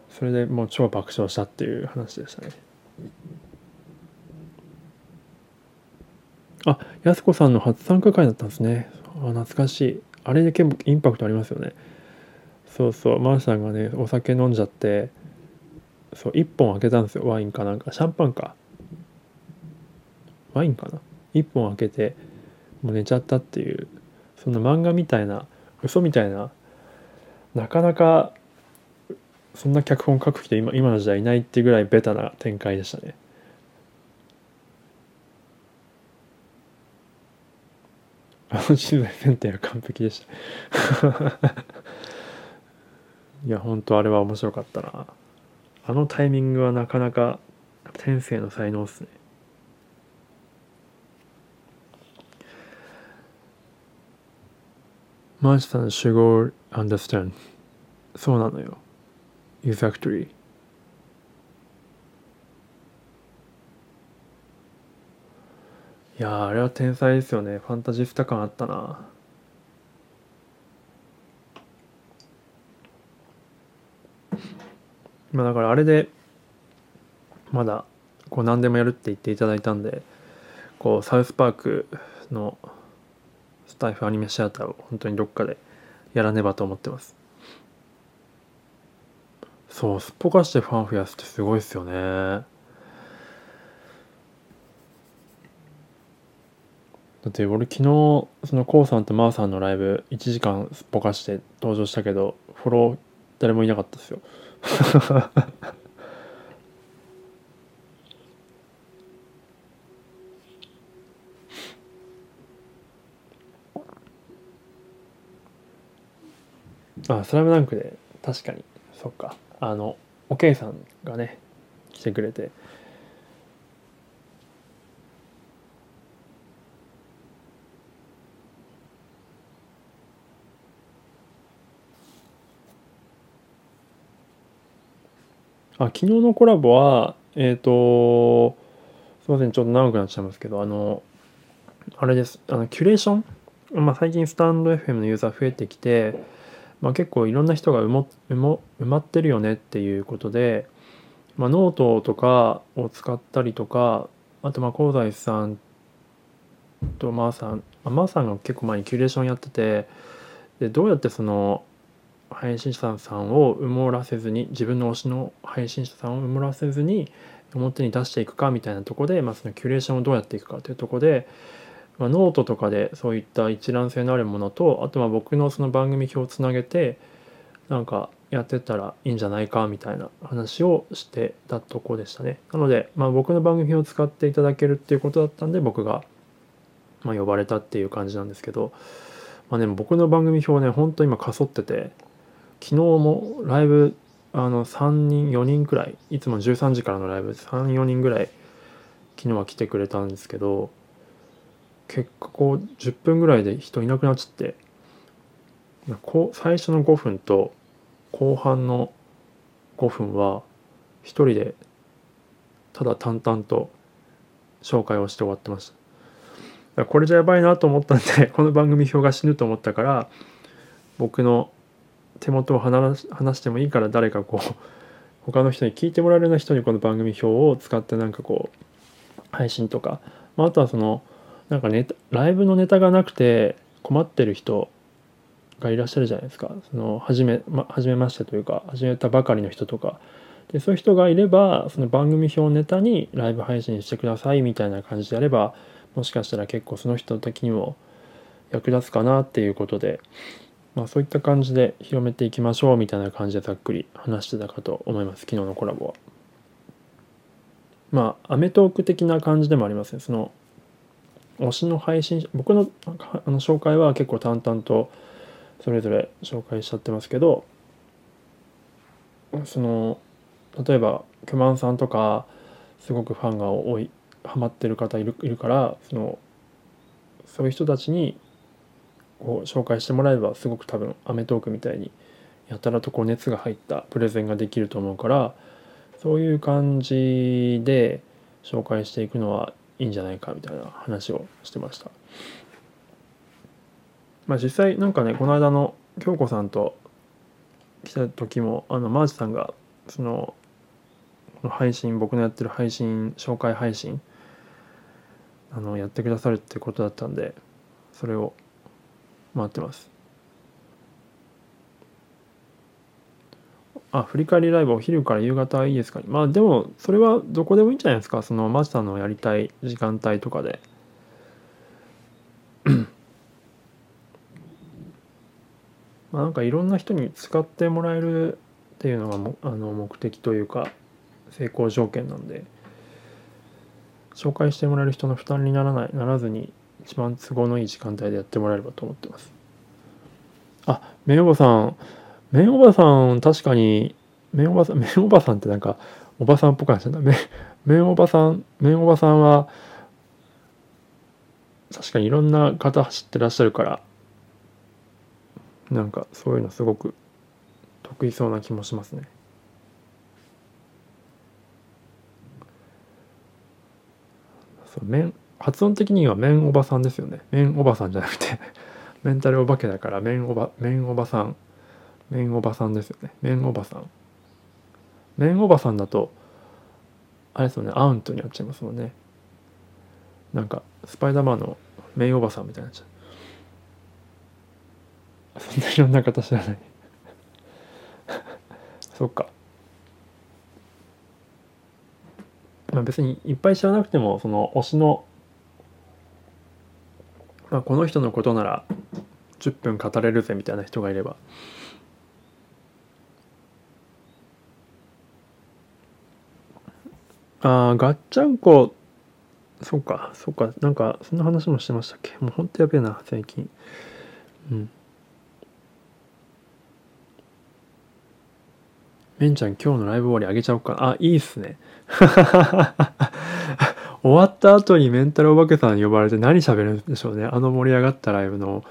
それでもう超爆笑したっていう話でしたね。あやす子さんの初参加会だったんですね。あ懐かしい。あれで結構インパクトありますよね。そうそう。マーシャンがねお酒飲んじゃってそう1本開けたんですよ。ワインかなんか。シャンパンか。ワインかな。1本開けてもう寝ちゃったっていう。そんな漫画みたいな嘘みたいななかなかそんな脚本書く人今今の時代いないってぐらいベタな展開でしたね。あの人材選定は完璧でした。いや本当あれは面白かったな。あのタイミングはなかなか天性の才能っすね。マーチさん、主語 understand そうなのよ。exactly いやあれは天才ですよね。ファンタジスタ感あったな。まあだからあれでまだこう何でもやるって言っていただいたんでこうサウスパークのスタイフアニメシアターを本当にどっかでやらねばと思ってます。そうすっぽかしてファン増やすってすごいですよね。だって俺昨日その k o さんとまーさんのライブ1時間すっぽかして登場したけどフォロー誰もいなかったですよ。あスラムダンクで確かに。そっか。あのおけいさんがね来てくれて。あ昨日のコラボはえっ、とすいませんちょっと長くなっちゃいますけどあのあれです。あのキュレーション、まあ、最近スタンド FM のユーザー増えてきて、まあ、結構いろんな人が埋も埋も埋まってるよねっていうことで、まあ、ノートとかを使ったりとかあとまあ香西さんとマーさんまあマーさんが結構前にキュレーションやっててでどうやってその配信者さんを埋もらせずに自分の推しの配信者さんを埋もらせずに表に出していくかみたいなとこで、まあ、そのキュレーションをどうやっていくかというとこで、まあ、ノートとかでそういった一覧性のあるものとあとまあ僕のその番組表をつなげてなんかやってたらいいんじゃないかみたいな話をしてたとこでしたね。なので、まあ、僕の番組表を使っていただけるっていうことだったんで僕が、ま、呼ばれたっていう感じなんですけど、まあ、でも僕の番組表ねほんと今かそってて昨日もライブあの3人4人くらいいつも13時からのライブ34人ぐらい昨日は来てくれたんですけど結果こう10分ぐらいで人いなくなっちゃってこう最初の5分と後半の5分は一人でただ淡々と紹介をして終わってました。これじゃやばいなと思ったんでこの番組表が死ぬと思ったから僕の手元を話話してもいいから誰かこう 他の人に聞いてもらえるような人にこの番組表を使ってなんかこう配信とか、まあ、あとはそのなんかネタライブのネタがなくて困ってる人がいらっしゃるじゃないですか。その初め,、ま、初めましてというか始めたばかりの人とか。でそういう人がいればその番組表をネタにライブ配信してくださいみたいな感じであればもしかしたら結構その人的にも役立つかなっていうことで。まあ、そういった感じで広めていきましょうみたいな感じでざっくり話してたかと思います昨日のコラボは。まあアメトーク的な感じでもありますねその推しの配信僕のあの紹介は結構淡々とそれぞれ紹介しちゃってますけどその例えば巨万さんとかすごくファンが多いハマってる方いるいるからそのそういう人たちにを紹介してもらえばすごく多分『アメトーーク』みたいにやたらとこう熱が入ったプレゼンができると思うからそういう感じで紹介していくのはいいんじゃないかみたいな話をしてました。まあ実際なんかねこの間の京子さんと来た時もあのマーチさんがそのこの配信僕のやってる配信紹介配信あのやってくださるってことだったんでそれを待ってます。あ振り返りライブお昼から夕方はいいですか？まあでもそれはどこでもいいんじゃないですか？そのマチさんのやりたい時間帯とかで。まあなんかいろんな人に使ってもらえるっていうのがもあの目的というか成功条件なんで紹介してもらえる人の負担にならないならずに一番都合のいい時間帯でやってもらえればと思ってます。あメンおばさん。メンおばさん確かにメンおばさんメンおばさんってなんかおばさんっぽくなっちゃったメメンおばさんメンおばさんは確かにいろんな方知ってらっしゃるからなんかそういうのすごく得意そうな気もしますね。そう面発音的には面おばさんですよね。面おばさんじゃなくて メンタルお化けだから面おば面おばさん。面おばさんですよね。面おばさん。面おばさんだとあれですよね。アウントになっちゃいますもんね。なんかスパイダーマンのメンおばさんみたいになっちゃう。そんないろんな方知らない。そっか。まあ別にいっぱい知らなくてもその推しの、まあ、この人のことなら10分語れるぜみたいな人がいれば。ああガッチャンコそうかそうかなんかそんな話もしてましたっけ？もうほんとやべえな最近。うん。めんちゃん今日のライブ終わりあげちゃおうかあいいっすね。終わった後にメンタルお化けさん呼ばれて何喋るんでしょうね。あの盛り上がったライブの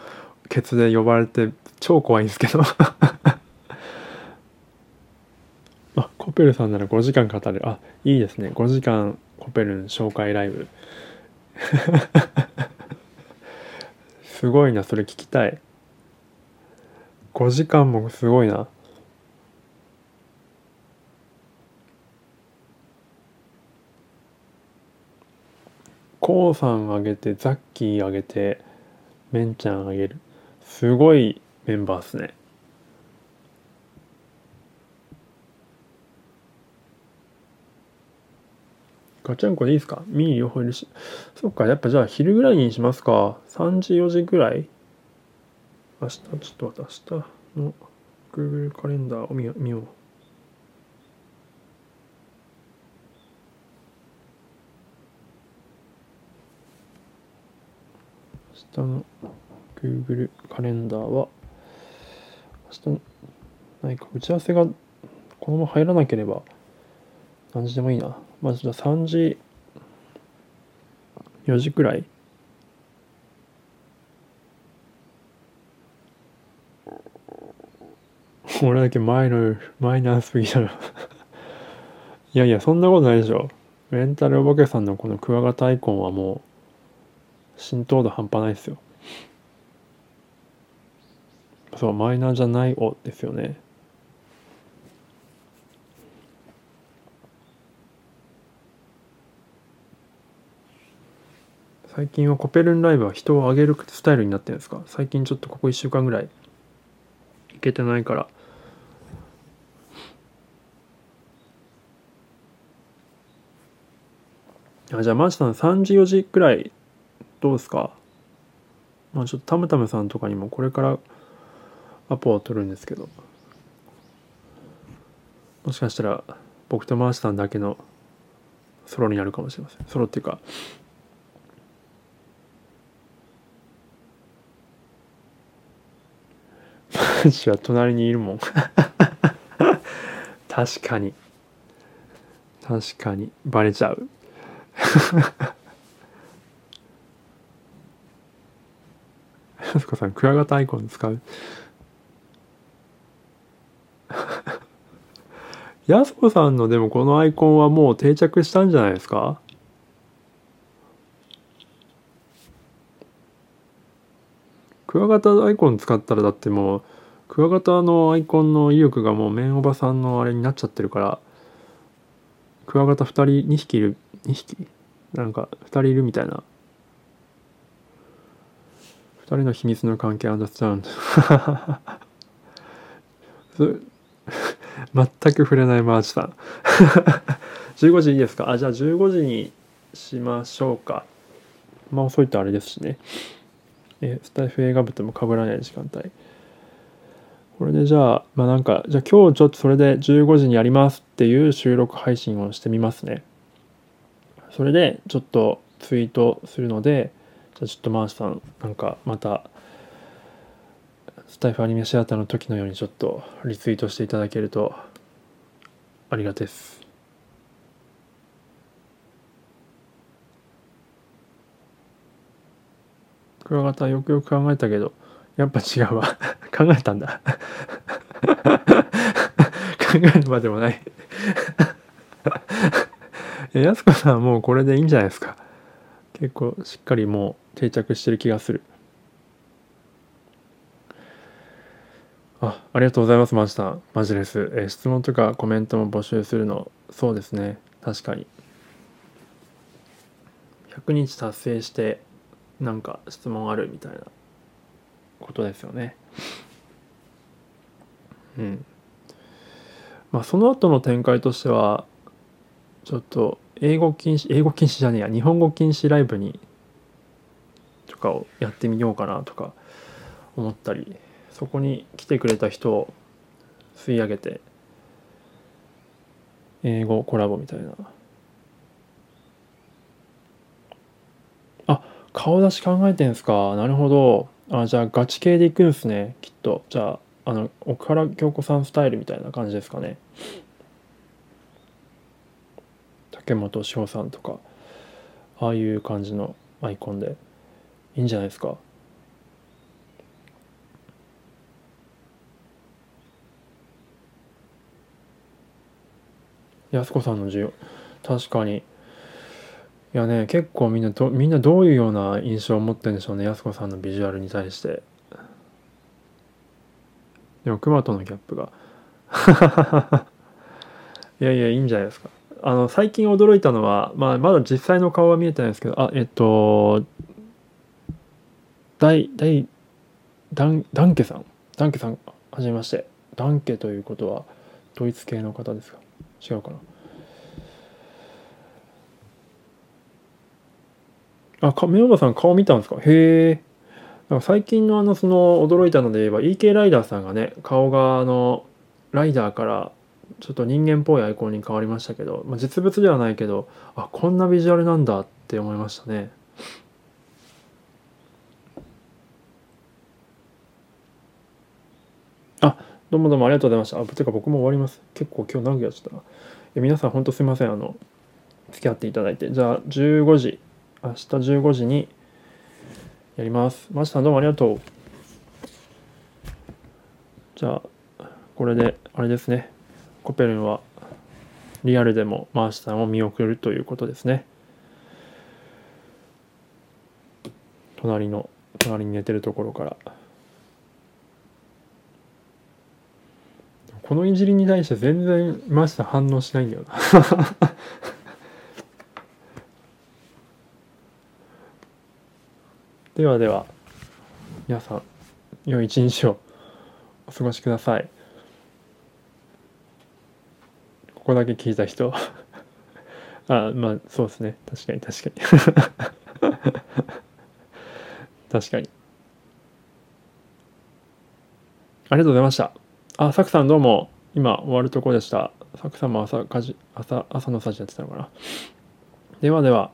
ケツで呼ばれて超怖いんですけど。あコペルさんなら5時間語る。あいいですね。5時間コペルン紹介ライブ。すごいなそれ聞きたい。5時間もすごいな。コウさんあげてザッキーあげてメンちゃんあげる。すごいメンバーっすね。ガチャンコでいいですか？ミー両方いるし。そっかやっぱじゃあ昼ぐらいにしますか。3時4時ぐらい？明日ちょっと待って明日の Google カレンダーを見よ見よう。日の Google カレンダーは明日何か打ち合わせがこのまま入らなければ何時でもいいな。まずじゃあ3時4時くらい。俺だけマイナマイナーすぎだろ。いやいやそんなことないでしょ。レンタルお化けさんのこのクワガタアイコンはもう浸透度半端ないですよ。そうマイナーじゃないおですよね。最近はコペルンライブは人を上げるスタイルになってるんですか？最近ちょっとここ1週間ぐらい。行けてないから。あじゃあマジさん3時4時くらいどうですか？まあちょっとタムタムさんとかにもこれからアポを取るんですけど。もしかしたら僕とマーチさんだけのソロになるかもしれません。ソロっていうか。マジは隣にいるもん。確かに。確かに。バレちゃう。あそこさんクワガタアイコン使う？やすこさんのでもこのアイコンはもう定着したんじゃないですか？クワガタアイコン使ったらだってもうクワガタのアイコンの威力がもう麺おばさんのあれになっちゃってるからクワガタ2人2匹いる2匹なんか2人いるみたいな。2人の秘密の関係アンダースタンド全く触れないマーチさん。15時いいですか？あじゃあ15時にしましょうか。まあ遅いとあれですしね。えスタイフ映画部とも被らない時間帯。これでじゃあまあなんかじゃあ今日ちょっとそれで15時にやりますっていう収録配信をしてみますね。それでちょっとツイートするのでじゃあちょっとマーシさんなんかまたスタイフアニメシアターの時のようにちょっとリツイートしていただけるとありがたいです。クワガタよくよく考えたけどやっぱ違うわ。考えたんだ。考えるまでもない。やすこさんはもうこれでいいんじゃないですか。結構しっかりもう定着してる気がする。あありがとうございますマジさんマジです、え質問とかコメントも募集するのそうですね。確かに。100日達成してなんか質問あるみたいなことですよね。うん。まあその後の展開としてはちょっと英語禁止英語禁止じゃねえや。日本語禁止ライブにとかをやってみようかなとか思ったりそこに来てくれた人を吸い上げて英語コラボみたいな。あ顔出し考えてんすか？なるほど。あじゃあガチ系でいくんすね。きっと。じゃああの奥原京子さんスタイルみたいな感じですかね。竹本志保さんとかああいう感じのアイコンで。いいんじゃないですか？やすこさんの需要確かに。いやね結構みんなどみんなどういうような印象を持ってるんでしょうねやすこさんのビジュアルに対して。でも熊とのギャップが。いやいやいいんじゃないですか。あの最近驚いたのは、まあ、まだ実際の顔は見えてないですけどあえっと大大ダンダンケさん？ダンケさんはじめまして。ダンケということはドイツ系の方ですか？違うかな？あか目山さん顔見たんですか？へえなんか最近のあのその驚いたので言えば EK ライダーさんがね顔があのライダーからちょっと人間っぽいアイコンに変わりましたけど、まあ、実物ではないけどあこんなビジュアルなんだって思いましたねあどうもどうもありがとうございました。あてか僕も終わります。結構今日長くやっちゃったな。皆さん本当すいません。あの付き合っていただいて。じゃあ15時。明日15時にやります。マジさんどうもありがとう。じゃあこれであれですね。コペルンはリアルでもマーシさんを見送るということですね。隣の隣に寝てるところから。このいじりに対して全然マーシさん反応しないんだよな。ではでは皆さん良い一日をお過ごしください。ここだけ聞いた人。あまあそうですね。確かに確かに。確かに。ありがとうございました。あサクさんどうも今終わるとこでした。サクさんも朝家事朝朝のさじやってたのかな。ではでは。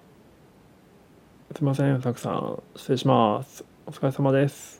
すいませんサクさん。失礼します。お疲れ様です。